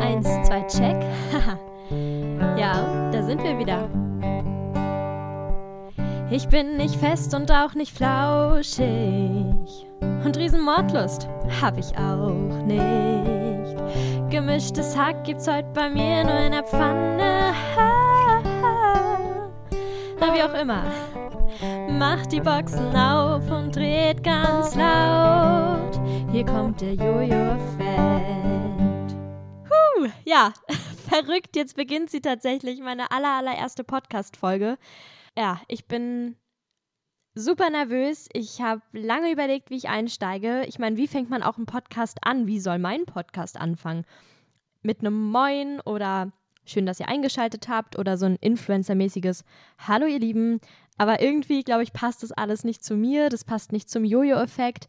Eins, zwei, check. ja, da sind wir wieder. Ich bin nicht fest und auch nicht flauschig. Und Riesenmordlust hab ich auch nicht. Gemischtes Hack gibt's heute bei mir nur in der Pfanne. Na, wie auch immer. Macht die Boxen auf und dreht ganz laut. Hier kommt der Jojo-Effekt. Huh, ja, verrückt. Jetzt beginnt sie tatsächlich, meine aller, allererste Podcast-Folge. Ja, ich bin super nervös. Ich habe lange überlegt, wie ich einsteige. Ich meine, wie fängt man auch einen Podcast an? Wie soll mein Podcast anfangen? Mit einem Moin oder schön, dass ihr eingeschaltet habt oder so ein Influencer-mäßiges Hallo ihr Lieben. Aber irgendwie, glaube ich, passt das alles nicht zu mir. Das passt nicht zum Jojo-Effekt.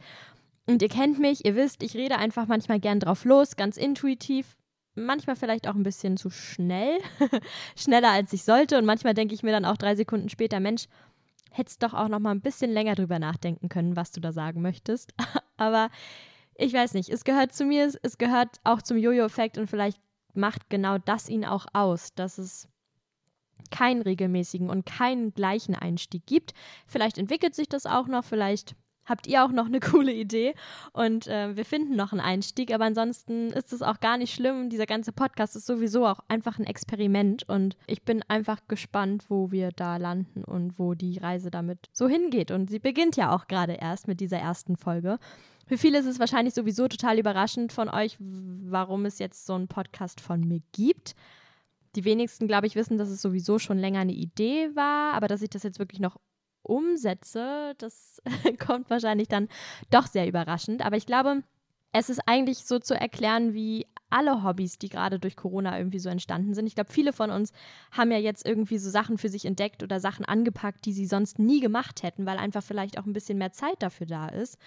Und ihr kennt mich, ihr wisst, ich rede einfach manchmal gern drauf los, ganz intuitiv. Manchmal vielleicht auch ein bisschen zu schnell. Schneller als ich sollte. Und manchmal denke ich mir dann auch drei Sekunden später, Mensch, hättest doch auch noch mal ein bisschen länger drüber nachdenken können, was du da sagen möchtest. Aber ich weiß nicht, es gehört zu mir, es gehört auch zum Jojo-Effekt und vielleicht macht genau das ihn auch aus, dass es keinen regelmäßigen und keinen gleichen Einstieg gibt. Vielleicht entwickelt sich das auch noch, vielleicht habt ihr auch noch eine coole Idee und äh, wir finden noch einen Einstieg. Aber ansonsten ist es auch gar nicht schlimm. Dieser ganze Podcast ist sowieso auch einfach ein Experiment und ich bin einfach gespannt, wo wir da landen und wo die Reise damit so hingeht. Und sie beginnt ja auch gerade erst mit dieser ersten Folge. Für viele ist es wahrscheinlich sowieso total überraschend von euch, warum es jetzt so einen Podcast von mir gibt. Die wenigsten, glaube ich, wissen, dass es sowieso schon länger eine Idee war, aber dass ich das jetzt wirklich noch umsetze, das kommt wahrscheinlich dann doch sehr überraschend. Aber ich glaube, es ist eigentlich so zu erklären wie alle Hobbys, die gerade durch Corona irgendwie so entstanden sind. Ich glaube, viele von uns haben ja jetzt irgendwie so Sachen für sich entdeckt oder Sachen angepackt, die sie sonst nie gemacht hätten, weil einfach vielleicht auch ein bisschen mehr Zeit dafür da ist.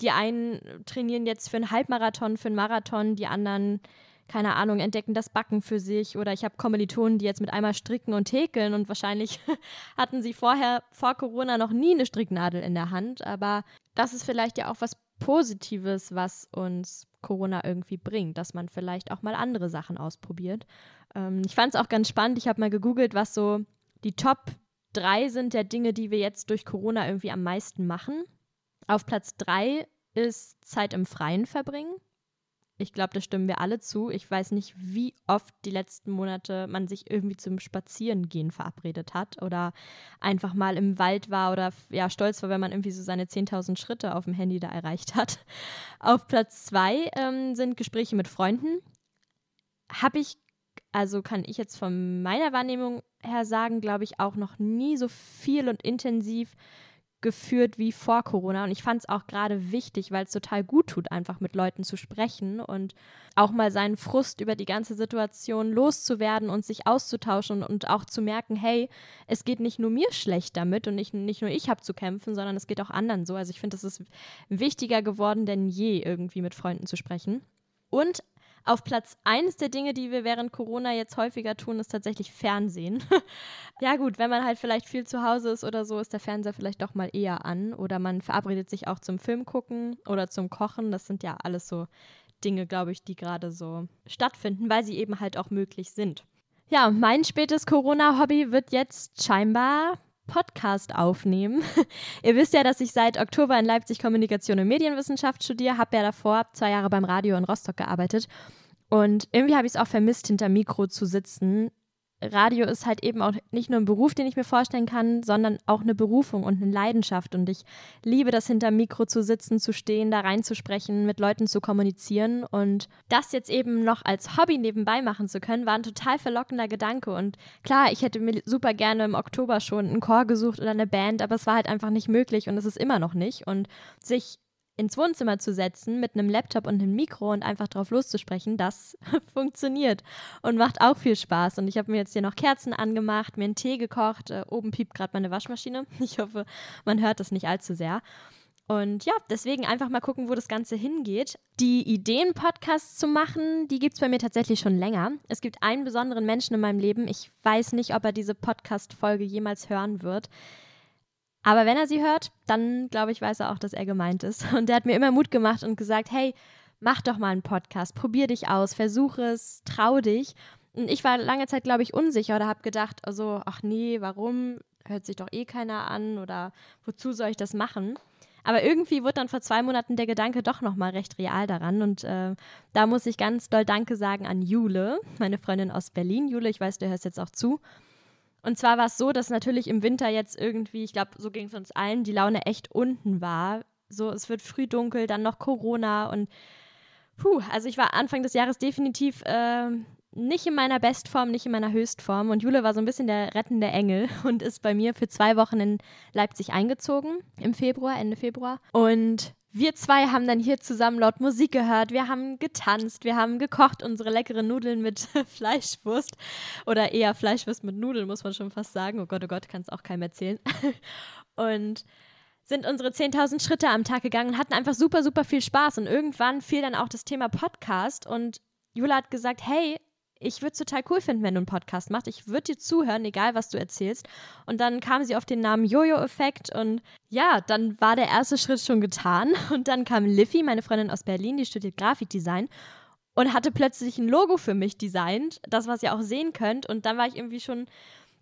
Die einen trainieren jetzt für einen Halbmarathon, für einen Marathon, die anderen keine Ahnung, entdecken das Backen für sich oder ich habe Kommilitonen, die jetzt mit einmal stricken und häkeln und wahrscheinlich hatten sie vorher, vor Corona, noch nie eine Stricknadel in der Hand. Aber das ist vielleicht ja auch was Positives, was uns Corona irgendwie bringt, dass man vielleicht auch mal andere Sachen ausprobiert. Ähm, ich fand es auch ganz spannend. Ich habe mal gegoogelt, was so die Top 3 sind der Dinge, die wir jetzt durch Corona irgendwie am meisten machen. Auf Platz 3 ist Zeit im Freien verbringen. Ich glaube, da stimmen wir alle zu. Ich weiß nicht, wie oft die letzten Monate man sich irgendwie zum Spazierengehen verabredet hat oder einfach mal im Wald war oder ja, stolz war, wenn man irgendwie so seine 10.000 Schritte auf dem Handy da erreicht hat. Auf Platz zwei ähm, sind Gespräche mit Freunden. Habe ich, also kann ich jetzt von meiner Wahrnehmung her sagen, glaube ich, auch noch nie so viel und intensiv geführt wie vor Corona. Und ich fand es auch gerade wichtig, weil es total gut tut, einfach mit Leuten zu sprechen und auch mal seinen Frust über die ganze Situation loszuwerden und sich auszutauschen und auch zu merken, hey, es geht nicht nur mir schlecht damit und nicht, nicht nur ich habe zu kämpfen, sondern es geht auch anderen so. Also ich finde, es ist wichtiger geworden denn je, irgendwie mit Freunden zu sprechen. Und auf Platz 1 der Dinge, die wir während Corona jetzt häufiger tun, ist tatsächlich Fernsehen. ja gut, wenn man halt vielleicht viel zu Hause ist oder so, ist der Fernseher vielleicht doch mal eher an. Oder man verabredet sich auch zum Film gucken oder zum Kochen. Das sind ja alles so Dinge, glaube ich, die gerade so stattfinden, weil sie eben halt auch möglich sind. Ja, mein spätes Corona-Hobby wird jetzt scheinbar Podcast aufnehmen. Ihr wisst ja, dass ich seit Oktober in Leipzig Kommunikation und Medienwissenschaft studiere, habe ja davor zwei Jahre beim Radio in Rostock gearbeitet. Und irgendwie habe ich es auch vermisst, hinter Mikro zu sitzen, Radio ist halt eben auch nicht nur ein Beruf, den ich mir vorstellen kann, sondern auch eine Berufung und eine Leidenschaft. Und ich liebe das, hinter Mikro zu sitzen, zu stehen, da reinzusprechen, mit Leuten zu kommunizieren. Und das jetzt eben noch als Hobby nebenbei machen zu können, war ein total verlockender Gedanke. Und klar, ich hätte mir super gerne im Oktober schon einen Chor gesucht oder eine Band, aber es war halt einfach nicht möglich und es ist immer noch nicht. Und sich ins Wohnzimmer zu setzen mit einem Laptop und einem Mikro und einfach drauf loszusprechen, das funktioniert und macht auch viel Spaß. Und ich habe mir jetzt hier noch Kerzen angemacht, mir einen Tee gekocht. Äh, oben piept gerade meine Waschmaschine. Ich hoffe, man hört das nicht allzu sehr. Und ja, deswegen einfach mal gucken, wo das Ganze hingeht. Die Ideen, Podcasts zu machen, die gibt es bei mir tatsächlich schon länger. Es gibt einen besonderen Menschen in meinem Leben. Ich weiß nicht, ob er diese Podcast-Folge jemals hören wird. Aber wenn er sie hört, dann glaube ich, weiß er auch, dass er gemeint ist. Und der hat mir immer Mut gemacht und gesagt, hey, mach doch mal einen Podcast, probier dich aus, versuch es, trau dich. Und ich war lange Zeit, glaube ich, unsicher oder habe gedacht, also, ach nee, warum? Hört sich doch eh keiner an oder wozu soll ich das machen? Aber irgendwie wurde dann vor zwei Monaten der Gedanke doch nochmal recht real daran. Und äh, da muss ich ganz doll Danke sagen an Jule, meine Freundin aus Berlin. Jule, ich weiß, du hörst jetzt auch zu. Und zwar war es so, dass natürlich im Winter jetzt irgendwie, ich glaube, so ging es uns allen, die Laune echt unten war. So, es wird früh dunkel, dann noch Corona und puh, also ich war Anfang des Jahres definitiv äh, nicht in meiner Bestform, nicht in meiner Höchstform. Und Jule war so ein bisschen der rettende Engel und ist bei mir für zwei Wochen in Leipzig eingezogen im Februar, Ende Februar. Und wir zwei haben dann hier zusammen laut Musik gehört, wir haben getanzt, wir haben gekocht, unsere leckeren Nudeln mit Fleischwurst oder eher Fleischwurst mit Nudeln, muss man schon fast sagen. Oh Gott, oh Gott, kann es auch keinem erzählen. und sind unsere 10.000 Schritte am Tag gegangen und hatten einfach super, super viel Spaß. Und irgendwann fiel dann auch das Thema Podcast und Jula hat gesagt, hey, ich würde es total cool finden, wenn du einen Podcast machst. Ich würde dir zuhören, egal was du erzählst. Und dann kam sie auf den Namen Jojo-Effekt und ja, dann war der erste Schritt schon getan. Und dann kam Liffy, meine Freundin aus Berlin, die studiert Grafikdesign und hatte plötzlich ein Logo für mich designt, das, was ihr auch sehen könnt. Und dann war ich irgendwie schon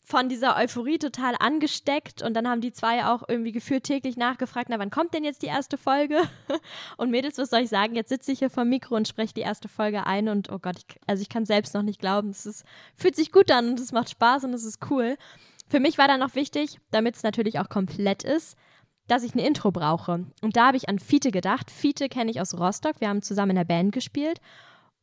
von dieser Euphorie total angesteckt und dann haben die zwei auch irgendwie gefühlt täglich nachgefragt, na wann kommt denn jetzt die erste Folge? Und Mädels, was soll ich sagen? Jetzt sitze ich hier vom Mikro und spreche die erste Folge ein und oh Gott, ich, also ich kann selbst noch nicht glauben. Es ist, fühlt sich gut an und es macht Spaß und es ist cool. Für mich war dann noch wichtig, damit es natürlich auch komplett ist, dass ich ein Intro brauche. Und da habe ich an Fiete gedacht. Fiete kenne ich aus Rostock. Wir haben zusammen in der Band gespielt.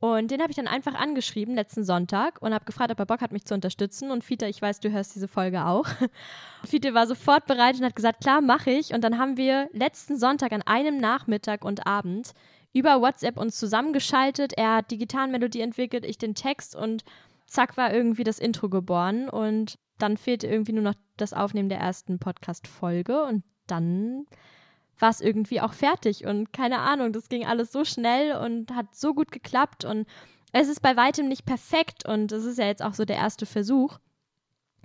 Und den habe ich dann einfach angeschrieben letzten Sonntag und habe gefragt, ob er Bock hat, mich zu unterstützen. Und Fiete, ich weiß, du hörst diese Folge auch. Fiete war sofort bereit und hat gesagt, klar, mache ich. Und dann haben wir letzten Sonntag an einem Nachmittag und Abend über WhatsApp uns zusammengeschaltet. Er hat die Gitarrenmelodie entwickelt, ich den Text und zack war irgendwie das Intro geboren. Und dann fehlte irgendwie nur noch das Aufnehmen der ersten Podcast-Folge und dann war es irgendwie auch fertig und keine Ahnung, das ging alles so schnell und hat so gut geklappt und es ist bei weitem nicht perfekt und es ist ja jetzt auch so der erste Versuch.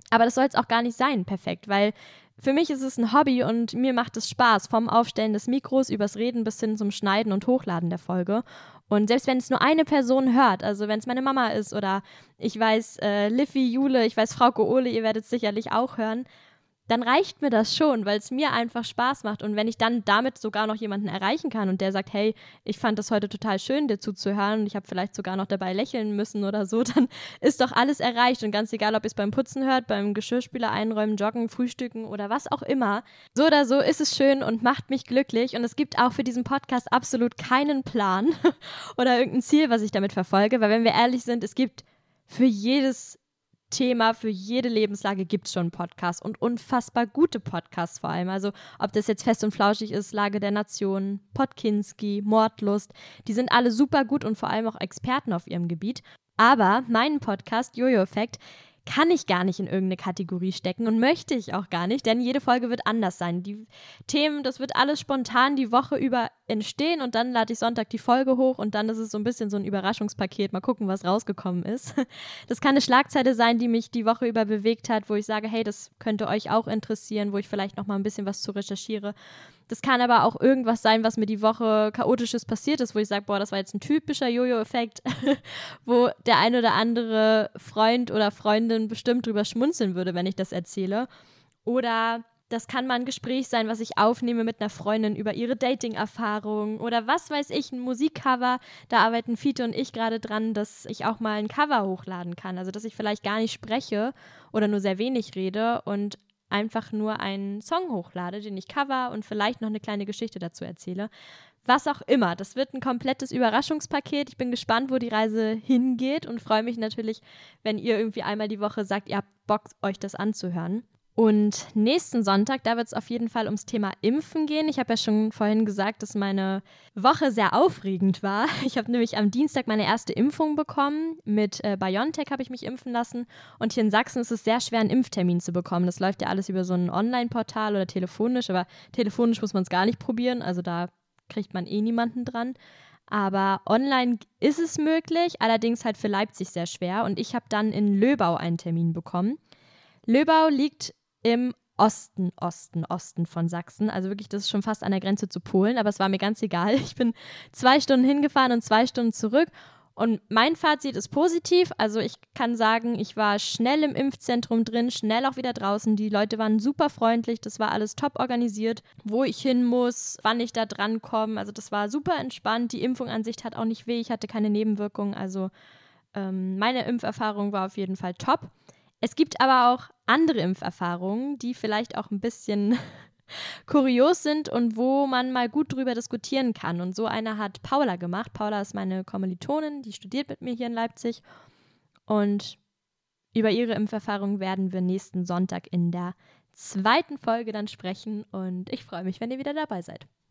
Aber das soll es auch gar nicht sein, perfekt, weil für mich ist es ein Hobby und mir macht es Spaß, vom Aufstellen des Mikros übers Reden bis hin zum Schneiden und Hochladen der Folge. Und selbst wenn es nur eine Person hört, also wenn es meine Mama ist oder ich weiß äh, Liffy, Jule, ich weiß Frau Ole, ihr werdet es sicherlich auch hören, dann reicht mir das schon, weil es mir einfach Spaß macht. Und wenn ich dann damit sogar noch jemanden erreichen kann und der sagt, hey, ich fand das heute total schön, dir zuzuhören und ich habe vielleicht sogar noch dabei lächeln müssen oder so, dann ist doch alles erreicht. Und ganz egal, ob ihr es beim Putzen hört, beim Geschirrspüler einräumen, joggen, frühstücken oder was auch immer. So oder so ist es schön und macht mich glücklich. Und es gibt auch für diesen Podcast absolut keinen Plan oder irgendein Ziel, was ich damit verfolge, weil wenn wir ehrlich sind, es gibt für jedes Thema für jede Lebenslage gibt es schon Podcasts und unfassbar gute Podcasts vor allem. Also ob das jetzt fest und flauschig ist, Lage der Nation, Podkinski, Mordlust, die sind alle super gut und vor allem auch Experten auf ihrem Gebiet. Aber mein Podcast Jojo Effekt kann ich gar nicht in irgendeine Kategorie stecken und möchte ich auch gar nicht, denn jede Folge wird anders sein. Die Themen, das wird alles spontan die Woche über entstehen und dann lade ich Sonntag die Folge hoch und dann ist es so ein bisschen so ein Überraschungspaket. Mal gucken, was rausgekommen ist. Das kann eine Schlagzeile sein, die mich die Woche über bewegt hat, wo ich sage, hey, das könnte euch auch interessieren, wo ich vielleicht noch mal ein bisschen was zu recherchiere. Das kann aber auch irgendwas sein, was mir die Woche chaotisches passiert ist, wo ich sage, boah, das war jetzt ein typischer Jojo-Effekt, wo der ein oder andere Freund oder Freundin bestimmt drüber schmunzeln würde, wenn ich das erzähle. Oder das kann mal ein Gespräch sein, was ich aufnehme mit einer Freundin über ihre Dating-Erfahrung oder was weiß ich, ein Musikcover. Da arbeiten Fiete und ich gerade dran, dass ich auch mal ein Cover hochladen kann. Also, dass ich vielleicht gar nicht spreche oder nur sehr wenig rede und einfach nur einen Song hochlade, den ich cover und vielleicht noch eine kleine Geschichte dazu erzähle. Was auch immer. Das wird ein komplettes Überraschungspaket. Ich bin gespannt, wo die Reise hingeht und freue mich natürlich, wenn ihr irgendwie einmal die Woche sagt, ihr habt Bock, euch das anzuhören. Und nächsten Sonntag, da wird es auf jeden Fall ums Thema Impfen gehen. Ich habe ja schon vorhin gesagt, dass meine Woche sehr aufregend war. Ich habe nämlich am Dienstag meine erste Impfung bekommen. Mit äh, BioNTech habe ich mich impfen lassen. Und hier in Sachsen ist es sehr schwer, einen Impftermin zu bekommen. Das läuft ja alles über so ein Online-Portal oder telefonisch. Aber telefonisch muss man es gar nicht probieren. Also da kriegt man eh niemanden dran. Aber online ist es möglich, allerdings halt für Leipzig sehr schwer. Und ich habe dann in Löbau einen Termin bekommen. Löbau liegt im Osten, Osten, Osten von Sachsen. Also wirklich, das ist schon fast an der Grenze zu Polen, aber es war mir ganz egal. Ich bin zwei Stunden hingefahren und zwei Stunden zurück. Und mein Fazit ist positiv. Also ich kann sagen, ich war schnell im Impfzentrum drin, schnell auch wieder draußen. Die Leute waren super freundlich, das war alles top organisiert, wo ich hin muss, wann ich da dran komme. Also das war super entspannt. Die Impfung an sich hat auch nicht weh, ich hatte keine Nebenwirkungen. Also ähm, meine Impferfahrung war auf jeden Fall top. Es gibt aber auch andere Impferfahrungen, die vielleicht auch ein bisschen kurios sind und wo man mal gut drüber diskutieren kann. Und so eine hat Paula gemacht. Paula ist meine Kommilitonin, die studiert mit mir hier in Leipzig. Und über ihre Impferfahrung werden wir nächsten Sonntag in der zweiten Folge dann sprechen. Und ich freue mich, wenn ihr wieder dabei seid.